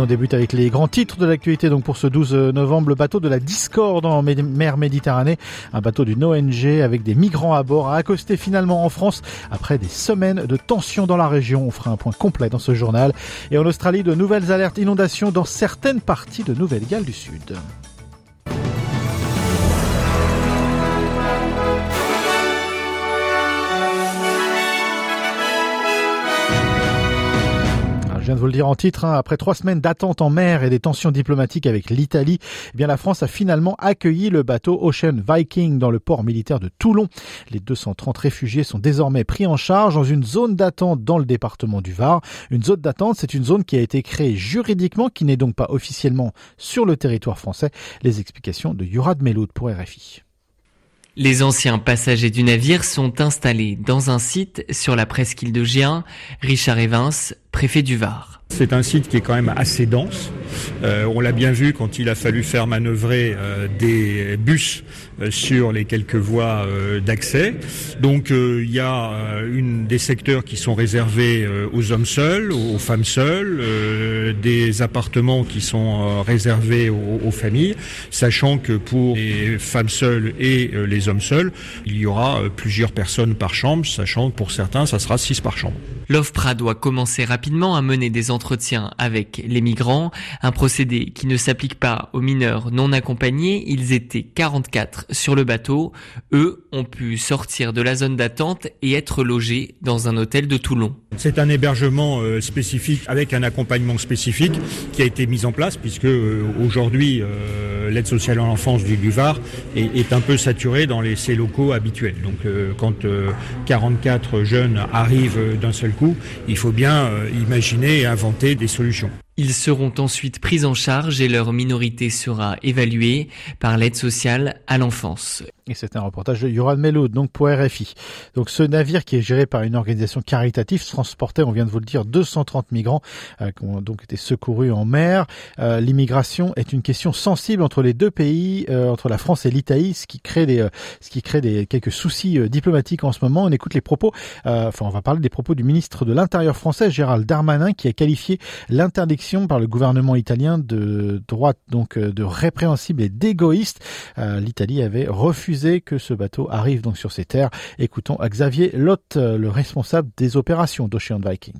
On débute avec les grands titres de l'actualité. Donc pour ce 12 novembre, le bateau de la Discorde en mer Méditerranée, un bateau d'une ONG avec des migrants à bord, a accosté finalement en France après des semaines de tensions dans la région. On fera un point complet dans ce journal. Et en Australie, de nouvelles alertes inondations dans certaines parties de Nouvelle-Galles du Sud. Viens de vous le dire en titre, hein, après trois semaines d'attente en mer et des tensions diplomatiques avec l'Italie, eh la France a finalement accueilli le bateau Ocean Viking dans le port militaire de Toulon. Les 230 réfugiés sont désormais pris en charge dans une zone d'attente dans le département du Var. Une zone d'attente, c'est une zone qui a été créée juridiquement, qui n'est donc pas officiellement sur le territoire français. Les explications de Yurad Meloud pour RFI. Les anciens passagers du navire sont installés dans un site sur la presqu'île de Gien. Richard Evans, préfet du Var. C'est un site qui est quand même assez dense. Euh, on l'a bien vu quand il a fallu faire manœuvrer euh, des bus euh, sur les quelques voies d'accès. Donc il y a une des secteurs qui sont réservés aux hommes seuls, aux femmes seules, des appartements qui sont réservés aux, aux, familles, sachant que pour les femmes seules et les hommes seuls, il y aura plusieurs personnes par chambre, sachant que pour certains, ça sera six par chambre. L'OFPRA doit commencer rapidement à mener des entretiens avec les migrants, un procédé qui ne s'applique pas aux mineurs non accompagnés. Ils étaient 44 sur le bateau. Eux ont pu sortir de la zone d'attente et être logés dans un hôtel de Toulon. C'est un hébergement euh, spécifique avec un accompagnement spécifique qui a été mis en place puisque euh, aujourd'hui euh, l'aide sociale à l'enfance du, Var est, un peu saturée dans les, ces locaux habituels. Donc quand 44 jeunes arrivent d'un seul coup, il faut bien imaginer et inventer des solutions. Ils seront ensuite pris en charge et leur minorité sera évaluée par l'aide sociale à l'enfance. Et c'est un reportage de Yoran Meloud, donc pour RFI. Donc ce navire qui est géré par une organisation caritative transportait, on vient de vous le dire, 230 migrants euh, qui ont donc été secourus en mer. Euh, l'immigration est une question sensible entre les deux pays, euh, entre la France et l'Italie, ce qui crée des, ce qui crée des quelques soucis diplomatiques en ce moment. On écoute les propos, enfin on va parler des propos du ministre de l'Intérieur français, Gérald Darmanin, qui a qualifié l'interdiction par le gouvernement italien de droite, donc de répréhensible et d'égoïste. L'Italie avait refusé que ce bateau arrive donc sur ces terres. Écoutons Xavier Lott, le responsable des opérations d'Ocean Viking.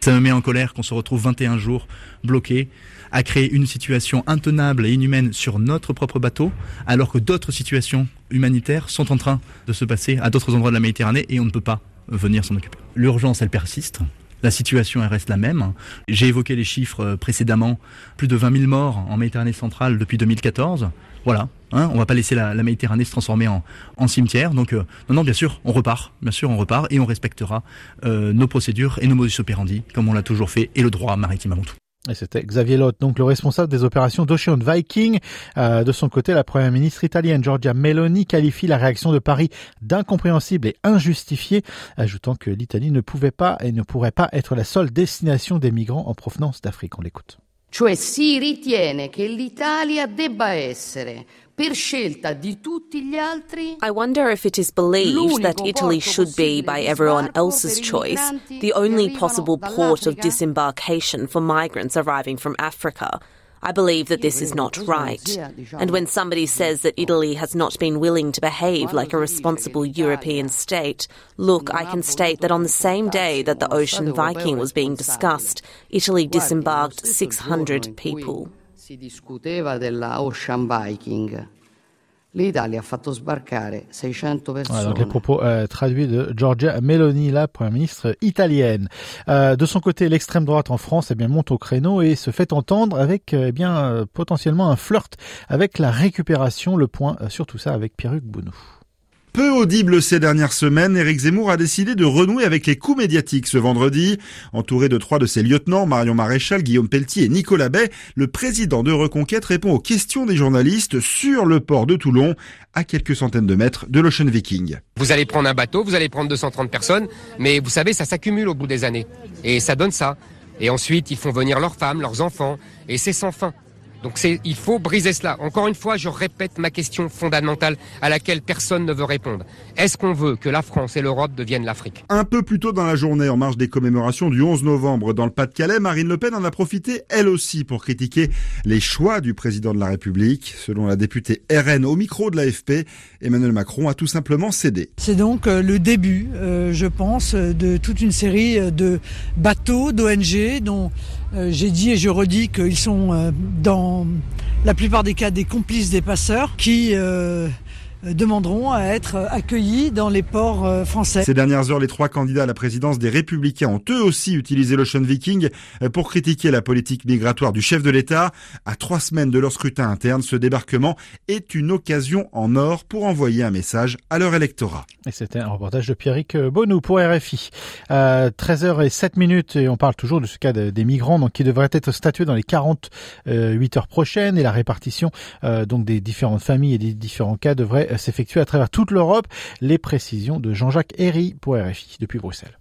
Ça me met en colère qu'on se retrouve 21 jours bloqués à créer une situation intenable et inhumaine sur notre propre bateau, alors que d'autres situations humanitaires sont en train de se passer à d'autres endroits de la Méditerranée et on ne peut pas venir s'en occuper. L'urgence, elle persiste. La situation, reste la même. J'ai évoqué les chiffres précédemment. Plus de 20 000 morts en Méditerranée centrale depuis 2014. Voilà. Hein, on va pas laisser la, Méditerranée se transformer en, ciimetière. Donc, euh, non, non, bien sûr, on repart. Bien sûr, on repart et on respectera euh, nos procédures et nos modus operandi, comme on l'a toujours fait, et le droit maritime avant tout. Et c'était Xavier Lott, donc le responsable des opérations d'Ocean Viking. Euh, de son côté, la première ministre italienne Giorgia Meloni qualifie la réaction de Paris d'incompréhensible et injustifiée, ajoutant que l'Italie ne pouvait pas et ne pourrait pas être la seule destination des migrants en provenance d'Afrique. On l'écoute. Cioè ritiene che l'Italia debba essere per scelta di tutti gli altri I wonder if it is believed that Italy should be, by everyone else's choice, the only possible port of disembarkation for migrants arriving from Africa. I believe that this is not right. And when somebody says that Italy has not been willing to behave like a responsible European state, look, I can state that on the same day that the Ocean Viking was being discussed, Italy disembarked 600 people. Si discuteva della Ocean Viking. L'Italia a fatto sbarcare 600 persone. Voilà, donc les propos euh, traduits de Giorgia Meloni, la première ministre italienne. Euh, de son côté, l'extrême droite en France eh bien, monte au créneau et se fait entendre avec eh bien, euh, potentiellement un flirt avec la récupération. Le point euh, sur tout ça avec Pierre-Hugues Bounou. Peu audible ces dernières semaines, Éric Zemmour a décidé de renouer avec les coups médiatiques ce vendredi. Entouré de trois de ses lieutenants, Marion Maréchal, Guillaume Pelletier et Nicolas Bay, le président de Reconquête répond aux questions des journalistes sur le port de Toulon, à quelques centaines de mètres de l'Ocean Viking. Vous allez prendre un bateau, vous allez prendre 230 personnes, mais vous savez, ça s'accumule au bout des années. Et ça donne ça. Et ensuite, ils font venir leurs femmes, leurs enfants, et c'est sans fin. Donc il faut briser cela. Encore une fois, je répète ma question fondamentale à laquelle personne ne veut répondre. Est-ce qu'on veut que la France et l'Europe deviennent l'Afrique Un peu plus tôt dans la journée, en marge des commémorations du 11 novembre dans le Pas-de-Calais, Marine Le Pen en a profité elle aussi pour critiquer les choix du président de la République. Selon la députée RN au micro de l'AFP, Emmanuel Macron a tout simplement cédé. C'est donc euh, le début, euh, je pense, de toute une série euh, de bateaux, d'ONG dont j'ai dit et je redis qu'ils sont euh, dans la plupart des cas des complices des passeurs qui euh, euh, demanderont à être accueillis dans les ports euh, français. Ces dernières heures, les trois candidats à la présidence des Républicains ont eux aussi utilisé l'Ocean Viking euh, pour critiquer la politique migratoire du chef de l'État. À trois semaines de leur scrutin interne, ce débarquement est une occasion en or pour envoyer un message à leur électorat. Et c'était un reportage de Pierrick Bonou pour RFI. Euh, 13h07 minutes et on parle toujours de ce cas des migrants donc qui devrait être statué dans les 48 heures prochaines et la répartition euh, donc des différentes familles et des différents cas devrait euh, s'effectuer à travers toute l'Europe. Les précisions de Jean-Jacques Herry pour RFI depuis Bruxelles.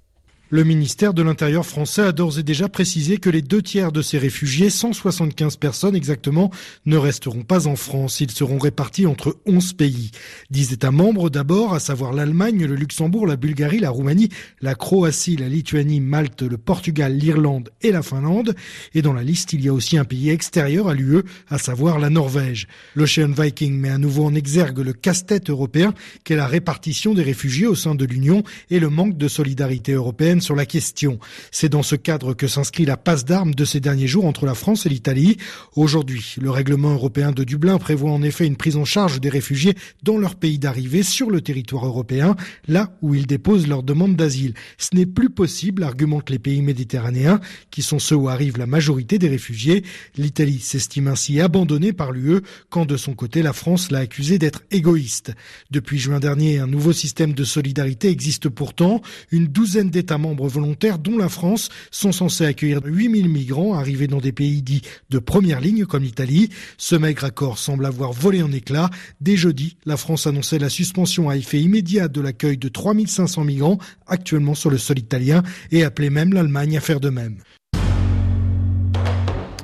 Le ministère de l'Intérieur français a d'ores et déjà précisé que les deux tiers de ces réfugiés, 175 personnes exactement, ne resteront pas en France. Ils seront répartis entre 11 pays. 10 États membres d'abord, à savoir l'Allemagne, le Luxembourg, la Bulgarie, la Roumanie, la Croatie, la Lituanie, Malte, le Portugal, l'Irlande et la Finlande. Et dans la liste, il y a aussi un pays extérieur à l'UE, à savoir la Norvège. L'Ocean Viking met à nouveau en exergue le casse-tête européen qu'est la répartition des réfugiés au sein de l'Union et le manque de solidarité européenne sur la question. C'est dans ce cadre que s'inscrit la passe d'armes de ces derniers jours entre la France et l'Italie. Aujourd'hui, le règlement européen de Dublin prévoit en effet une prise en charge des réfugiés dans leur pays d'arrivée sur le territoire européen, là où ils déposent leur demande d'asile. Ce n'est plus possible, argumentent les pays méditerranéens, qui sont ceux où arrive la majorité des réfugiés. L'Italie s'estime ainsi abandonnée par l'UE, quand de son côté la France l'a accusé d'être égoïste. Depuis juin dernier, un nouveau système de solidarité existe pourtant. Une douzaine d'États membres volontaires, dont la France, sont censés accueillir 8000 migrants arrivés dans des pays dits de première ligne comme l'Italie. Ce maigre accord semble avoir volé en éclats. Dès jeudi, la France annonçait la suspension à effet immédiat de l'accueil de 3500 migrants actuellement sur le sol italien et appelait même l'Allemagne à faire de même.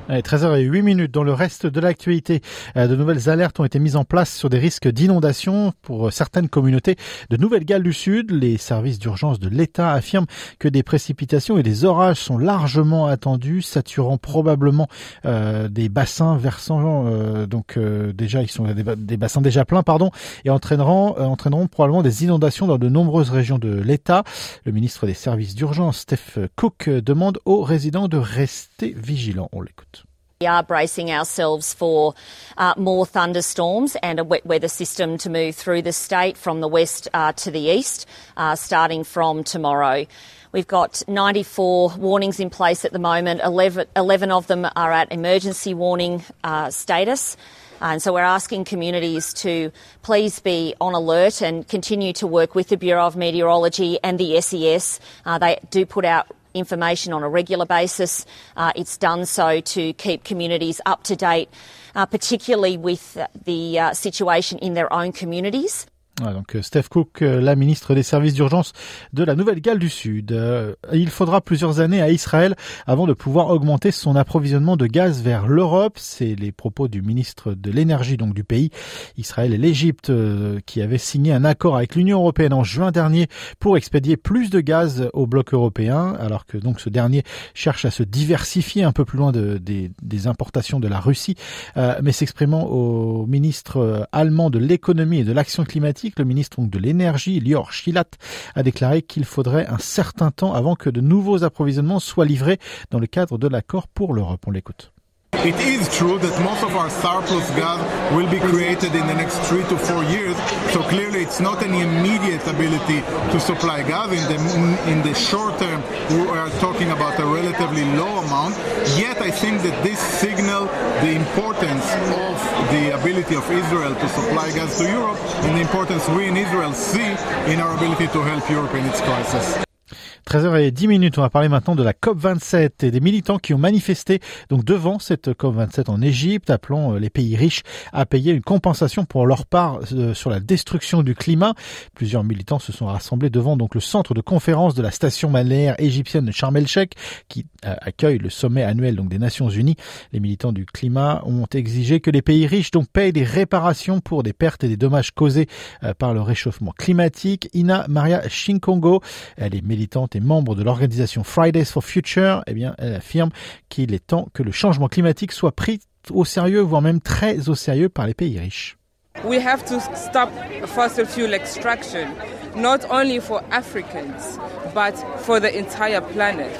Allez, 13h08 minutes. Dans le reste de l'actualité, euh, de nouvelles alertes ont été mises en place sur des risques d'inondation pour certaines communautés de Nouvelle-Galles du Sud. Les services d'urgence de l'État affirment que des précipitations et des orages sont largement attendus, saturant probablement euh, des bassins versant euh, donc euh, déjà ils sont des, des, bassins déjà pleins pardon et entraîneront euh, entraîneront probablement des inondations dans de nombreuses régions de l'État. Le ministre des services d'urgence Steph Cook demande aux résidents de rester vigilants. On l'écoute. We are bracing ourselves for uh, more thunderstorms and a wet weather system to move through the state from the west uh, to the east, uh, starting from tomorrow. We've got 94 warnings in place at the moment. 11, 11 of them are at emergency warning uh, status. And so we're asking communities to please be on alert and continue to work with the Bureau of Meteorology and the SES. Uh, they do put out information on a regular basis. Uh, it's done so to keep communities up to date, uh, particularly with the uh, situation in their own communities. Donc euh, Steph Cook, euh, la ministre des services d'urgence de la Nouvelle-Galles du Sud. Euh, il faudra plusieurs années à Israël avant de pouvoir augmenter son approvisionnement de gaz vers l'Europe. C'est les propos du ministre de l'énergie donc du pays. Israël et l'Égypte qui avaient signé un accord avec l'Union européenne en juin dernier pour expédier plus de gaz au bloc européen, alors que donc ce dernier cherche à se diversifier un peu plus loin de, des, des, importations de la Russie. mais s'exprimant au ministre allemand de l'économie et de l'action climatique le ministre de l'énergie, Lior Schilat, a déclaré qu'il faudrait un certain temps avant que de nouveaux approvisionnements soient livrés dans le cadre de l'accord pour l'Europe. On l'écoute. It is true that most of our surplus gas will be created in the next three to four years. So clearly, it's not an immediate ability to supply gas. In the in the short term, we are talking about a relatively low amount. Yet, I think that this signal the importance of the ability of Israel to supply gas to Europe and the importance we in Israel see in our ability to help Europe in its crisis. 13h10 minutes, on va parler maintenant de la COP27 et des militants qui ont manifesté donc devant cette COP27 en Égypte, appelant euh, les pays riches à payer une compensation pour leur part euh, sur la destruction du climat. Plusieurs militants se sont rassemblés devant donc le centre de conférence de la station balnéaire égyptienne de Sharm el-Sheikh qui euh, accueille le sommet annuel donc des Nations Unies. Les militants du climat ont exigé que les pays riches donc payent des réparations pour des pertes et des dommages causés par le réchauffement climatique. Ina Maria Shinkongo, elle est militante membre de l'organisation Fridays for Future, eh bien, elle affirme qu'il est temps que le changement climatique soit pris au sérieux, voire même très au sérieux par les pays riches. We have to stop fossil fuel extraction, not only for Africans, but for the entire planet.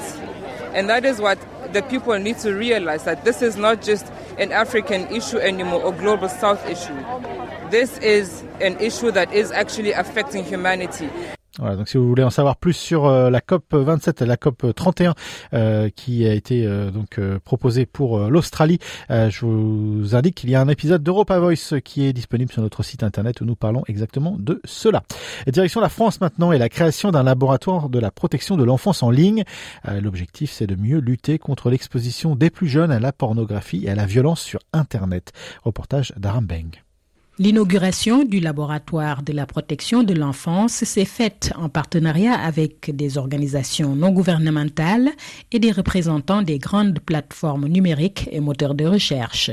And that is what the people need to realize that this is not just an African issue anymore or global south issue. This is an issue that is actually affecting humanity. Voilà, donc si vous voulez en savoir plus sur euh, la COP 27 et la COP 31 euh, qui a été euh, donc proposée pour l'Australie, je vous indique qu'il y a un épisode d'Europa Voice qui est disponible sur notre site internet où nous parlons exactement de cela. Direction la France maintenant et la création d'un laboratoire de la protection de l'enfance en ligne. L'objectif c'est de mieux lutter contre l'exposition des plus jeunes à la pornographie et à la violence sur internet. Reportage d'Aram Beng. L'inauguration du laboratoire de la protection de l'enfance s'est faite en partenariat avec des organisations non gouvernementales et des représentants des grandes plateformes numériques et moteurs de recherche.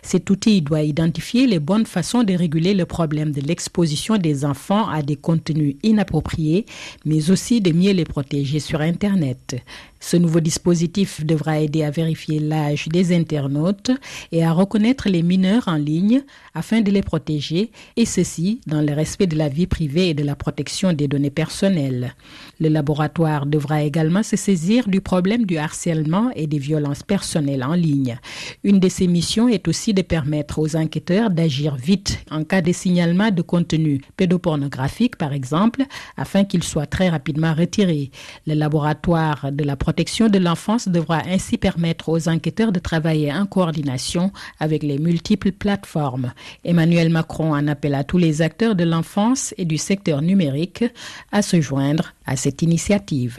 Cet outil doit identifier les bonnes façons de réguler le problème de l'exposition des enfants à des contenus inappropriés, mais aussi de mieux les protéger sur Internet. Ce nouveau dispositif devra aider à vérifier l'âge des internautes et à reconnaître les mineurs en ligne afin de les protéger, et ceci dans le respect de la vie privée et de la protection des données personnelles. Le laboratoire devra également se saisir du problème du harcèlement et des violences personnelles en ligne. Une de ses missions est aussi de permettre aux enquêteurs d'agir vite en cas de signalement de contenu pédopornographique, par exemple, afin qu'il soit très rapidement retiré. Le laboratoire de la protection de l'enfance devra ainsi permettre aux enquêteurs de travailler en coordination avec les multiples plateformes. Emmanuel Macron en appelle à tous les acteurs de l'enfance et du secteur numérique à se joindre à cette initiative.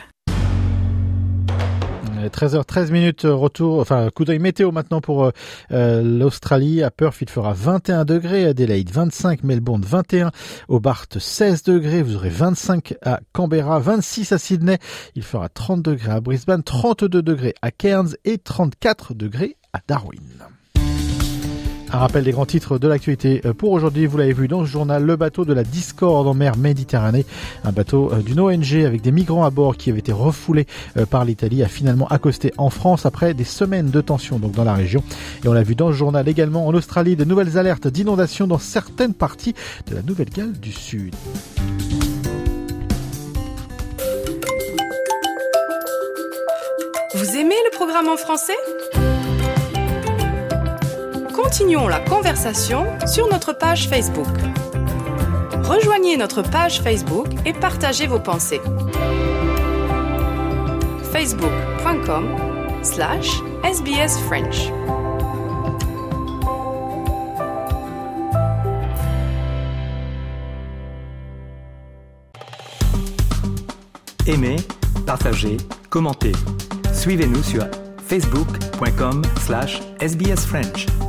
13h13 minutes retour, enfin coup d'œil météo maintenant pour euh, euh, l'Australie. À Perth, il fera 21 degrés, Adelaide 25, Melbourne 21, Hobart 16 degrés, vous aurez 25 à Canberra, 26 à Sydney, il fera 30 degrés à Brisbane, 32 degrés à Cairns et 34 degrés à Darwin. Un rappel des grands titres de l'actualité euh, pour aujourd'hui. Vous l'avez vu dans ce journal, le bateau de la Discorde en mer Méditerranée, un bateau euh, d'une ONG avec des migrants à bord qui avait été refoulé euh, par l'Italie, a finalement accosté en France après des semaines de tension donc dans la région. Et on l'a vu dans ce journal également en Australie, de nouvelles alertes d'inondation dans certaines parties de la Nouvelle-Galles du Sud. Vous aimez le programme en français? Continuons la conversation sur notre page Facebook. Rejoignez notre page Facebook et partagez vos pensées. facebook.com slash sbsfrench Aimez, partagez, commentez. Suivez-nous sur facebook.com slash sbsfrench.